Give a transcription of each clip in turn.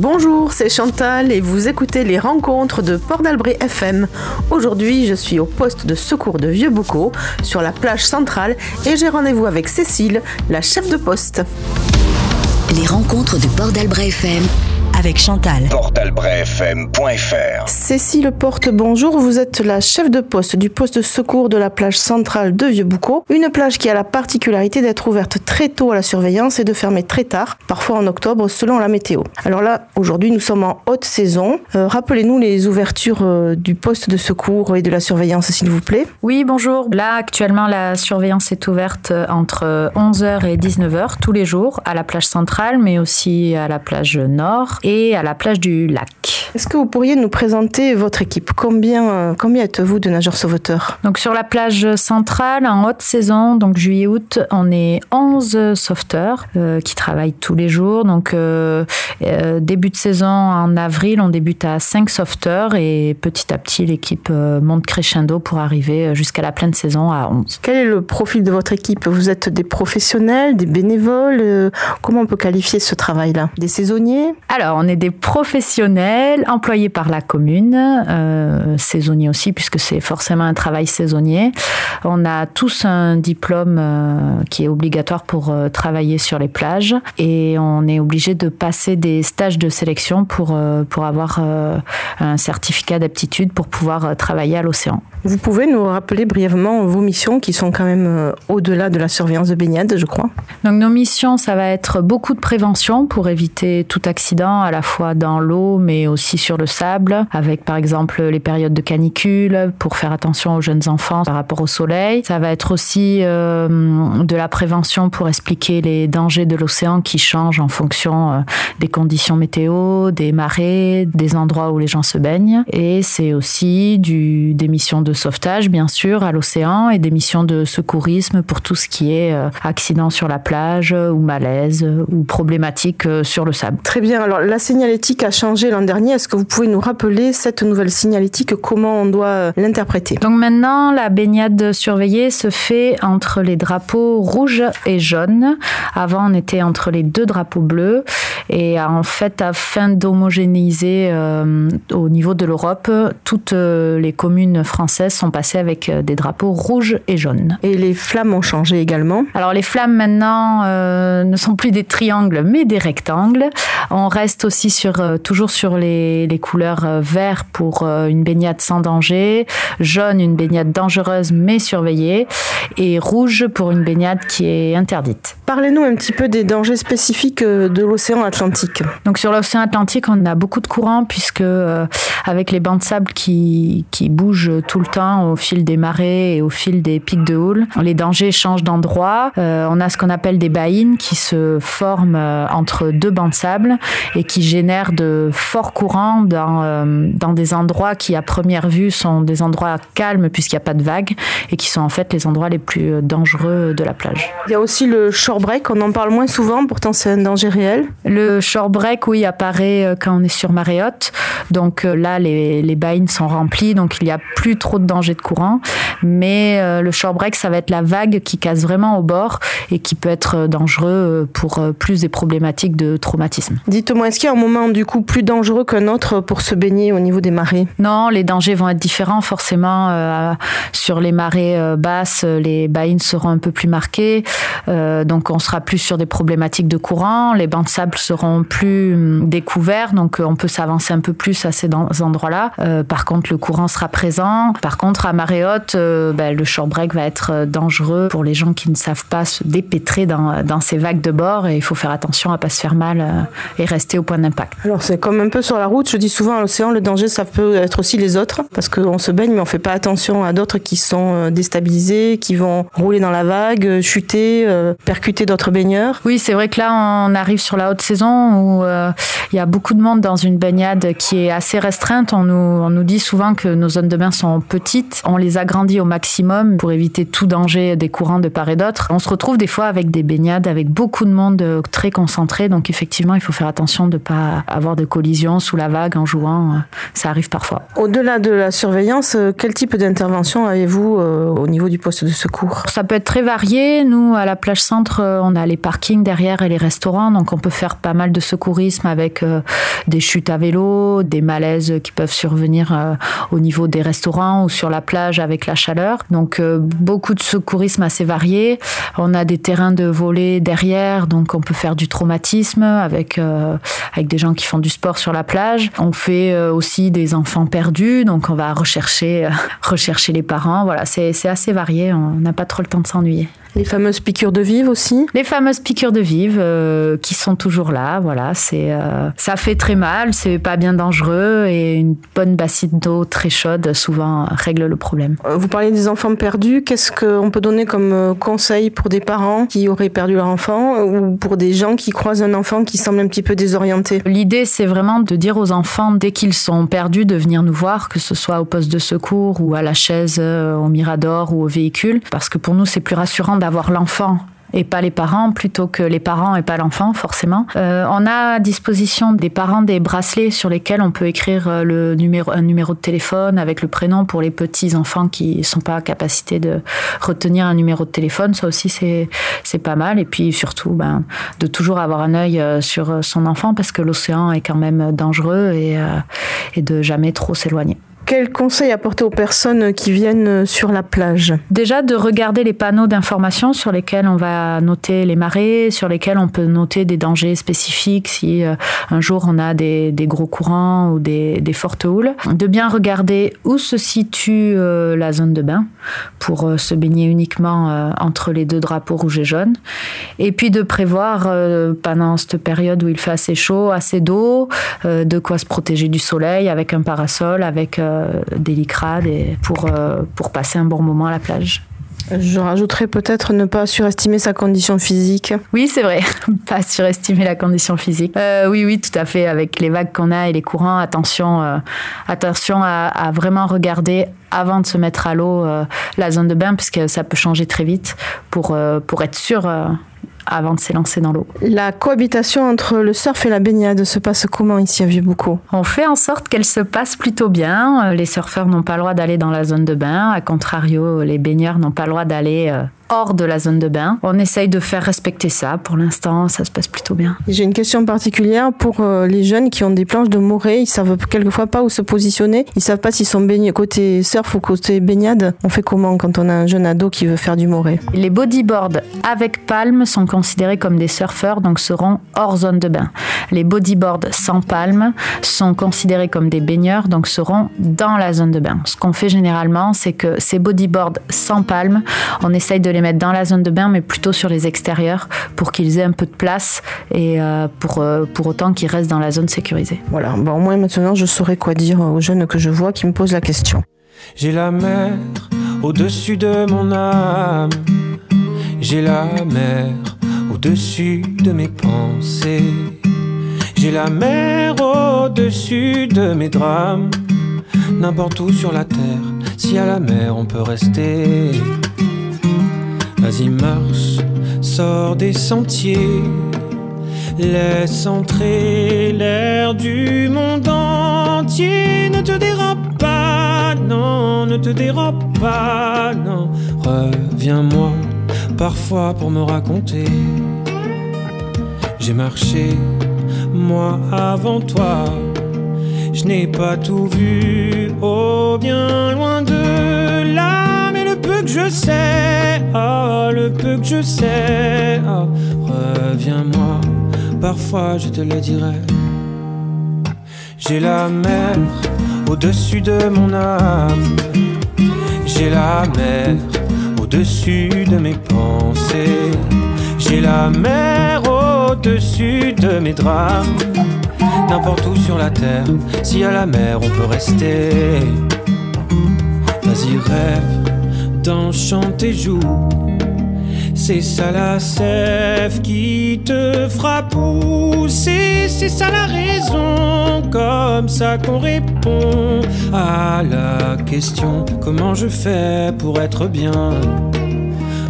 Bonjour, c'est Chantal et vous écoutez les rencontres de Port d'Albret FM. Aujourd'hui, je suis au poste de secours de Vieux-Boucau sur la plage centrale et j'ai rendez-vous avec Cécile, la chef de poste. Les rencontres de Port d'Albret FM avec Chantal. portalbrefm.fr Cécile Porte, bonjour. Vous êtes la chef de poste du poste de secours de la plage centrale de Vieux-Boucau. Une plage qui a la particularité d'être ouverte très tôt à la surveillance et de fermer très tard, parfois en octobre selon la météo. Alors là, aujourd'hui, nous sommes en haute saison. Euh, Rappelez-nous les ouvertures euh, du poste de secours et de la surveillance, s'il vous plaît. Oui, bonjour. Là, actuellement, la surveillance est ouverte entre 11h et 19h tous les jours à la plage centrale, mais aussi à la plage nord et à la plage du lac. Est-ce que vous pourriez nous présenter votre équipe? Combien, euh, combien êtes-vous de nageurs sauveteurs? Donc sur la plage centrale, en haute saison, donc juillet-août, on est 11 sauveteurs euh, qui travaillent tous les jours. Donc euh, euh, début de saison en avril, on débute à 5 sauveteurs et petit à petit l'équipe euh, monte crescendo pour arriver jusqu'à la pleine saison à 11. Quel est le profil de votre équipe? Vous êtes des professionnels, des bénévoles? Euh, Comment on peut qualifier ce travail-là? Des saisonniers? Alors, on est des professionnels employés par la commune, euh, saisonniers aussi, puisque c'est forcément un travail saisonnier. On a tous un diplôme euh, qui est obligatoire pour euh, travailler sur les plages et on est obligé de passer des stages de sélection pour, pour avoir un certificat d'aptitude pour pouvoir travailler à l'océan. Vous pouvez nous rappeler brièvement vos missions qui sont quand même au-delà de la surveillance de baignade, je crois? Donc nos missions, ça va être beaucoup de prévention pour éviter tout accident, à la fois dans l'eau, mais aussi sur le sable, avec par exemple les périodes de canicule, pour faire attention aux jeunes enfants par rapport au soleil. Ça va être aussi euh, de la prévention pour expliquer les dangers de l'océan qui changent en fonction euh, des conditions météo, des marées, des endroits où les gens se baignent. Et c'est aussi des missions de sauvetage, bien sûr, à l'océan et des missions de secourisme pour tout ce qui est euh, accident sur la plage ou malaise ou problématique sur le sable. Très bien, alors la signalétique a changé l'an dernier. Est-ce que vous pouvez nous rappeler cette nouvelle signalétique, comment on doit euh, l'interpréter? Donc maintenant, la baignade surveillée se fait entre les drapeaux rouges et jaunes. Avant, on était entre les deux drapeaux bleus. Et en fait, afin d'homogénéiser euh, au niveau de l'Europe, toutes euh, les communes françaises sont passées avec euh, des drapeaux rouges et jaunes. Et les flammes ont changé également. Alors les flammes maintenant euh, ne sont plus des triangles mais des rectangles. On reste aussi sur euh, toujours sur les, les couleurs euh, vert pour euh, une baignade sans danger, jaune une baignade dangereuse mais surveillée et rouge pour une baignade qui est interdite. Parlez-nous un petit peu des dangers spécifiques euh, de l'océan Atlantique. Donc sur l'océan Atlantique, on a beaucoup de courants puisque euh, avec les bancs de sable qui, qui bougent tout le temps au fil des marées et au fil des pics de houle, les dangers changent d'endroit. Euh, on a ce qu'on appelle des baïnes qui se forment euh, entre deux bancs de sable et qui génèrent de forts courants dans, dans des endroits qui à première vue sont des endroits calmes puisqu'il n'y a pas de vagues et qui sont en fait les endroits les plus dangereux de la plage. Il y a aussi le break, on en parle moins souvent, pourtant c'est un danger réel. Le shore break, oui, apparaît euh, quand on est sur marée haute. Donc euh, là, les, les baïnes sont remplies, donc il n'y a plus trop de danger de courant. Mais euh, le shore break, ça va être la vague qui casse vraiment au bord et qui peut être dangereux pour plus des problématiques de traumatisme. Dites-moi, est-ce qu'il y a un moment du coup plus dangereux qu'un autre pour se baigner au niveau des marées? Non, les dangers vont être différents forcément. euh, sur les marées basses, les baïnes seront un peu plus marquées. Euh, donc on sera plus sur des problématiques de courant. Les bancs de sable seront plus hum, découverts, donc euh, on peut s'avancer un peu plus à ces endroits-là. Euh, par contre, le courant sera présent. Par contre, à marée haute, euh, ben, le shore break va être dangereux pour les gens qui ne savent pas se dépêtrer dans, ces vagues de bord et il faut faire attention à pas se faire mal et rester au point d'impact. Alors c'est comme un peu sur la route, je dis souvent à l'océan, le danger ça peut être aussi les autres, parce qu'on se baigne mais on fait pas attention à d'autres qui sont déstabilisés, qui vont rouler dans la vague, chuter, euh, d'autres baigneurs? Oui, c'est vrai que là, on arrive sur la haute saison où euh, il y a beaucoup de monde dans une baignade qui est assez restreinte. On nous, on nous dit souvent que nos zones de bain sont petites. On les agrandit au maximum pour éviter tout danger des courants de part et d'autre. On se retrouve des fois avec des baignades avec beaucoup de monde euh, très concentré. Donc effectivement, il faut faire attention de ne pas avoir de collision sous la vague en jouant. Euh, Ça arrive parfois. Au-delà de la surveillance, quel type d'intervention avez-vous euh, au niveau du poste de secours? Ça peut être très varié. Nous, à la plage centre, on a les parkings derrière et les restaurants, donc on peut faire pas mal de secourisme avec euh, des chutes à vélo, des malaises qui peuvent survenir euh, au niveau des restaurants ou sur la plage avec la chaleur. Donc beaucoup de secourisme assez varié. On a des terrains de volley derrière, donc on peut faire du traumatisme avec avec des gens qui font du sport sur la plage. On fait aussi des enfants perdus, donc on va rechercher rechercher les parents. Voilà, c'est assez varié. On n'a pas trop le temps de s'ennuyer. Les fameuses piqûres de vive aussi Les fameuses piqûres de vive euh, qui sont toujours là. Voilà, c'est euh, ça fait très mal, c'est pas bien dangereux et une bonne bassine d'eau très chaude souvent règle le problème. Euh, vous parlez des enfants perdus. Qu'est-ce qu'on peut donner comme conseil pour des parents qui auraient perdu leur enfant ou pour des gens qui croisent un enfant qui semble un petit peu désorienté? L'idée, c'est vraiment de dire aux enfants dès qu'ils sont perdus de venir nous voir, que ce soit au poste de secours ou à la chaise, au mirador ou au véhicule, parce que pour nous, c'est plus rassurant d'avoir l'enfant et pas les parents, plutôt que les parents et pas l'enfant, forcément. Euh, on a à disposition des parents des bracelets sur lesquels on peut écrire euh, le numéro, un numéro de téléphone avec le prénom pour les petits enfants qui sont pas à capacité de retenir un numéro de téléphone. Ça aussi, c'est, c'est pas mal. Et puis surtout, ben, de toujours avoir un œil euh, sur son enfant parce que l'océan est quand même dangereux et, et de jamais trop s'éloigner. Quel conseil apporter aux personnes qui viennent sur la plage? Déjà de regarder les panneaux d'information sur lesquels on va noter les marées, sur lesquels on peut noter des dangers spécifiques si euh, un jour on a des, gros courants ou des, fortes houles. De bien regarder où se situe euh, la zone de bain pour euh, se baigner uniquement entre les deux drapeaux rouge et jaune. Et puis de prévoir pendant cette période où il fait assez chaud, assez d'eau, de quoi se protéger du soleil avec un parasol, avec euh, délicrade et pour, euh, pour passer un bon moment à la plage. Je rajouterais peut-être ne pas surestimer sa condition physique. Oui, c'est vrai, pas surestimer la condition physique. Euh, oui, oui, tout à fait. Avec les vagues qu'on a et les courants, attention, attention à, vraiment regarder avant de se mettre à l'eau la zone de bain, puisque ça peut changer très vite pour, pour être sûr avant de s'élancer dans l'eau. La cohabitation entre le surf et la baignade se passe comment ici à Vieux-Boucau? On fait en sorte qu'elle se passe plutôt bien. Les surfeurs n'ont pas le droit d'aller dans la zone de bain. A contrario, les baigneurs n'ont pas le droit d'aller euh, hors de la zone de bain. On essaye de faire respecter ça. Pour l'instant, ça se passe plutôt bien. J'ai une question particulière pour euh, les jeunes qui ont des planches de morée. Ils savent quelquefois pas où se positionner. Ils savent pas s'ils sont baignés côté surf ou côté baignade. On fait comment quand on a un jeune ado qui veut faire du morée? Les bodyboards avec palme sont considérés comme des surfeurs, donc seront hors zone de bain. Les bodyboards sans palme sont considérés comme des baigneurs, donc seront dans la zone de bain. Ce qu'on fait généralement, c'est que ces bodyboards sans palme, on essaye de les mettre dans la zone de bain, mais plutôt sur les extérieurs pour qu'ils aient un peu de place et euh, pour, euh, pour autant qu'ils restent dans la zone sécurisée. Voilà, bon, au moins maintenant je saurais quoi dire aux jeunes que je vois qui me posent la question. J'ai la mer au-dessus de mon âme. J'ai la mer au-dessus de mes pensées. J'ai la mer au-dessus de mes drames. N'importe où sur la terre, si à la mer on peut rester. Vas-y, marche, sors des sentiers. Laisse entrer l'air du monde entier. Ne te dérobe pas, non, ne te dérobe pas, non. Reviens-moi parfois pour me raconter. J'ai marché, moi avant toi. Je n'ai pas tout vu, oh bien loin de là je sais, oh, le peu que je sais, oh, reviens-moi, parfois je te le dirai. J'ai la mer au-dessus de mon âme, j'ai la mer au-dessus de mes pensées, j'ai la mer au-dessus de mes drames. N'importe où sur la terre, si à la mer on peut rester. Vas-y, rêve et joue. C'est ça la sève qui te fera pousser, c'est ça la raison, comme ça qu'on répond à la question comment je fais pour être bien?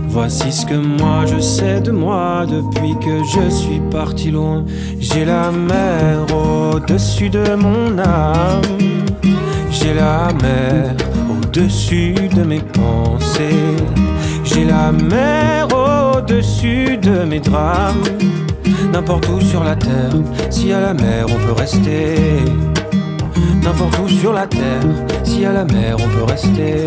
Voici ce que moi je sais de moi depuis que je suis parti loin. J'ai la mer au-dessus de mon âme. J'ai la mer au-dessus de mes pensées. J'ai la mer au-dessus de mes drames. N'importe où sur la terre, si à la mer on peut rester. N'importe où sur la terre, si à la mer on peut rester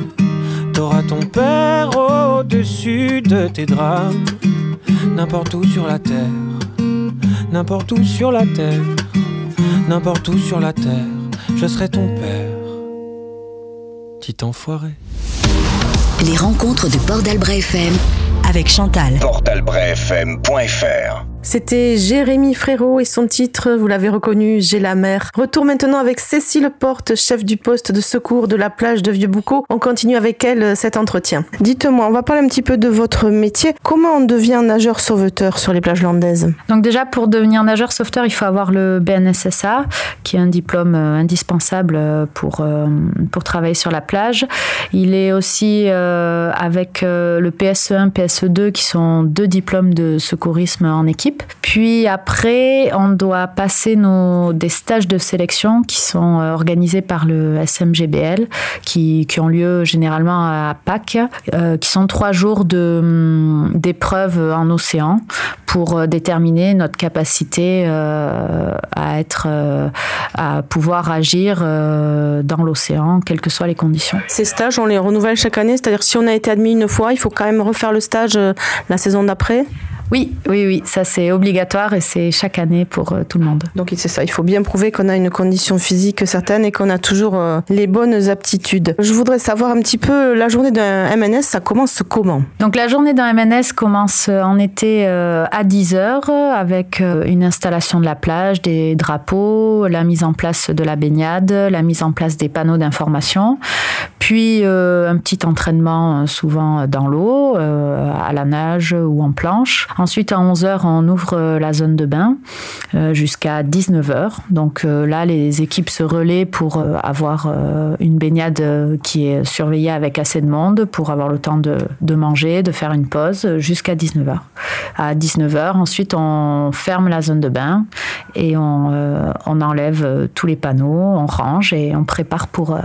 T'auras ton père au-dessus de tes drames, n'importe où sur la terre, n'importe où sur la terre, n'importe où sur la terre, je serai ton père, petit enfoiré. Les rencontres de Port d'Albret FM avec Chantal. Portalbrefm.fr c'était Jérémy Frérot et son titre, vous l'avez reconnu, J'ai la mer. Retour maintenant avec Cécile Porte, chef du poste de secours de la plage de Vieux-Boucau. On continue avec elle euh, cet entretien. Dites-moi, on va parler un petit peu de votre métier. Comment on devient nageur sauveteur sur les plages landaises? Donc déjà, pour devenir nageur sauveteur, il faut avoir le BNSSA, qui est un diplôme euh, indispensable euh, pour, pour travailler sur la plage. Il est aussi avec le PSE1, PSE2, qui sont deux diplômes de secourisme en équipe. Puis après, on doit passer nos, des stages de sélection qui sont euh, organisés par le SMGBL, qui, qui ont lieu généralement à Pâques, euh, qui sont trois jours hum, d'épreuves en océan pour euh, déterminer notre capacité à être, à pouvoir agir dans l'océan, quelles que soient les conditions. Ces stages, on les renouvelle chaque année, c'est-à-dire si on a été admis une fois, il faut quand même refaire le stage la saison d'après? Oui, oui, oui, ça c'est obligatoire et c'est chaque année pour euh, tout le monde. Donc c'est ça, il faut bien prouver qu'on a une condition physique certaine et qu'on a toujours euh, les bonnes aptitudes. Je voudrais savoir un petit peu la journée d'un MNS, ça commence comment? Donc la journée d'un MNS commence en été euh, à 10h avec une installation de la plage, des drapeaux, la mise en place de la baignade, la mise en place des panneaux d'information, puis un petit entraînement souvent dans l'eau, à la nage ou en planche. Ensuite, à 11h, on ouvre euh, la zone de bain euh, jusqu'à 19h. Donc euh, là, les équipes se relaient pour avoir une baignade qui est surveillée avec assez de monde, pour avoir le temps de, manger, de faire une pause jusqu'à 19h. À 19h, ensuite, on ferme la zone de bain et on enlève tous les panneaux, on range et on prépare pour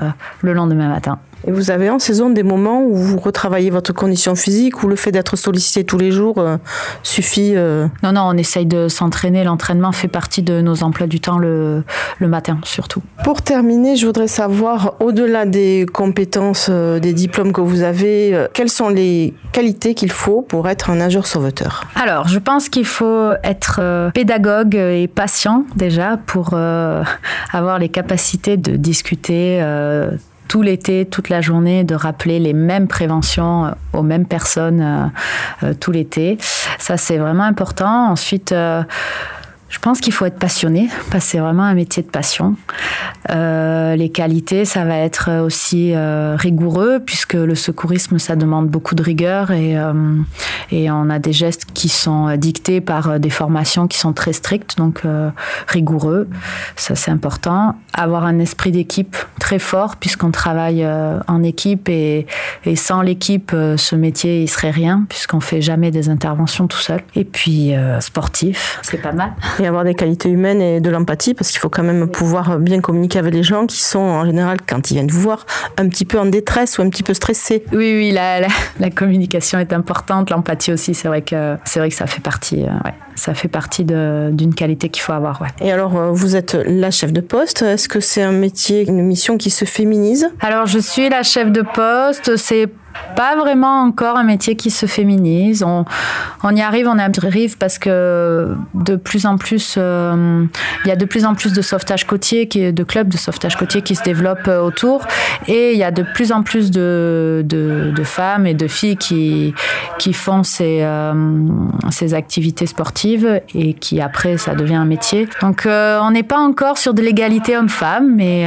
le lendemain matin. Et vous avez en saison des moments où vous retravaillez votre condition physique, ou le fait d'être sollicité tous les jours euh, suffit euh Non, non, on essaye de s'entraîner. L'entraînement fait partie de nos emplois du temps le, le, matin, surtout. Pour terminer, je voudrais savoir, au-delà des compétences, euh, des diplômes que vous avez, quelles sont les qualités qu'il faut pour être un nageur sauveteur? Alors, je pense qu'il faut être pédagogue et patient déjà pour avoir les capacités de discuter tout l'été, toute la journée, de rappeler les mêmes préventions euh, aux mêmes personnes euh, euh, tout l'été. Ça, c'est vraiment important. Ensuite, je pense qu'il faut être passionné, parce que c'est vraiment un métier de passion. Euh, les qualités, ça va être aussi euh, rigoureux, puisque le secourisme, ça demande beaucoup de rigueur et, euh, on a des gestes qui sont dictés par des formations qui sont très strictes, donc rigoureux, ça c'est important. Avoir un esprit d'équipe très fort, puisqu'on travaille en équipe et, et sans l'équipe, ce métier, il serait rien, puisqu'on fait jamais des interventions tout seul. Et puis sportif, c'est pas mal et avoir des qualités humaines et de l'empathie parce qu'il faut quand même pouvoir bien communiquer avec les gens qui sont en général, quand ils viennent vous voir, un petit peu en détresse ou un petit peu stressés. Oui, oui, la, la, communication est importante, l'empathie aussi, c'est vrai que c'est vrai que ça fait partie, euh, ouais, ça fait partie d'une qualité qu'il faut avoir. Ouais. Et alors, euh, vous êtes la chef de poste. Est-ce que c'est un métier, une mission qui se féminise? Alors, je suis la chef de poste. C'est pas vraiment encore un métier qui se féminise. On, y arrive, on y arrive parce que de plus en plus, euh, il y a de plus en plus de sauvetage côtier, qui, de clubs de sauvetage côtier qui se développent euh, autour, et il y a de plus en plus de femmes et de filles qui, qui font ces, euh, ces activités sportives et qui après ça devient un métier. Donc on n'est pas encore sur de l'égalité homme-femme, mais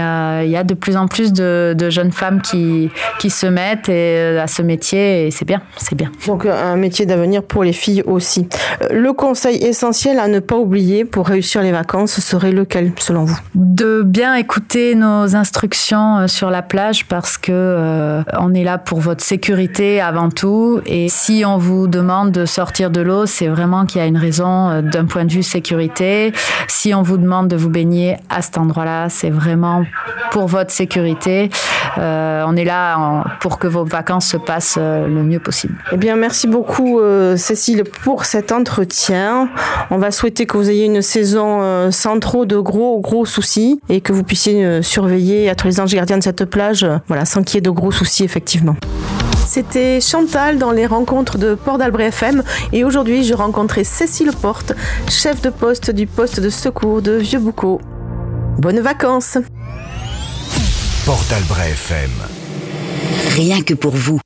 il y a de plus en plus de, de jeunes femmes qui, qui se mettent et à ce métier et c'est bien, c'est bien. Donc un métier d'avenir pour les filles aussi. Le conseil essentiel à ne pas oublier pour réussir les vacances serait lequel selon vous? De bien écouter nos instructions sur la plage parce que on est là pour votre sécurité avant tout et si on vous demande de sortir de l'eau, c'est vraiment qu'il y a une raison d'un point de vue sécurité. Si on vous demande de vous baigner à cet endroit-là, c'est vraiment pour votre sécurité. Euh, on est là pour que vos vacances se passent euh, le mieux possible. Eh bien, merci beaucoup euh, Cécile pour cet entretien. On va souhaiter que vous ayez une saison sans trop de gros gros soucis et que vous puissiez surveiller être les anges gardiens de cette plage, voilà, sans qu'il y ait de gros soucis effectivement. C'était Chantal dans les rencontres de Port d'Albret FM et aujourd'hui je rencontrais Cécile Porte, chef de poste du poste de secours de Vieux-Boucau. Bonnes vacances Port d'Albret FM. Rien que pour vous.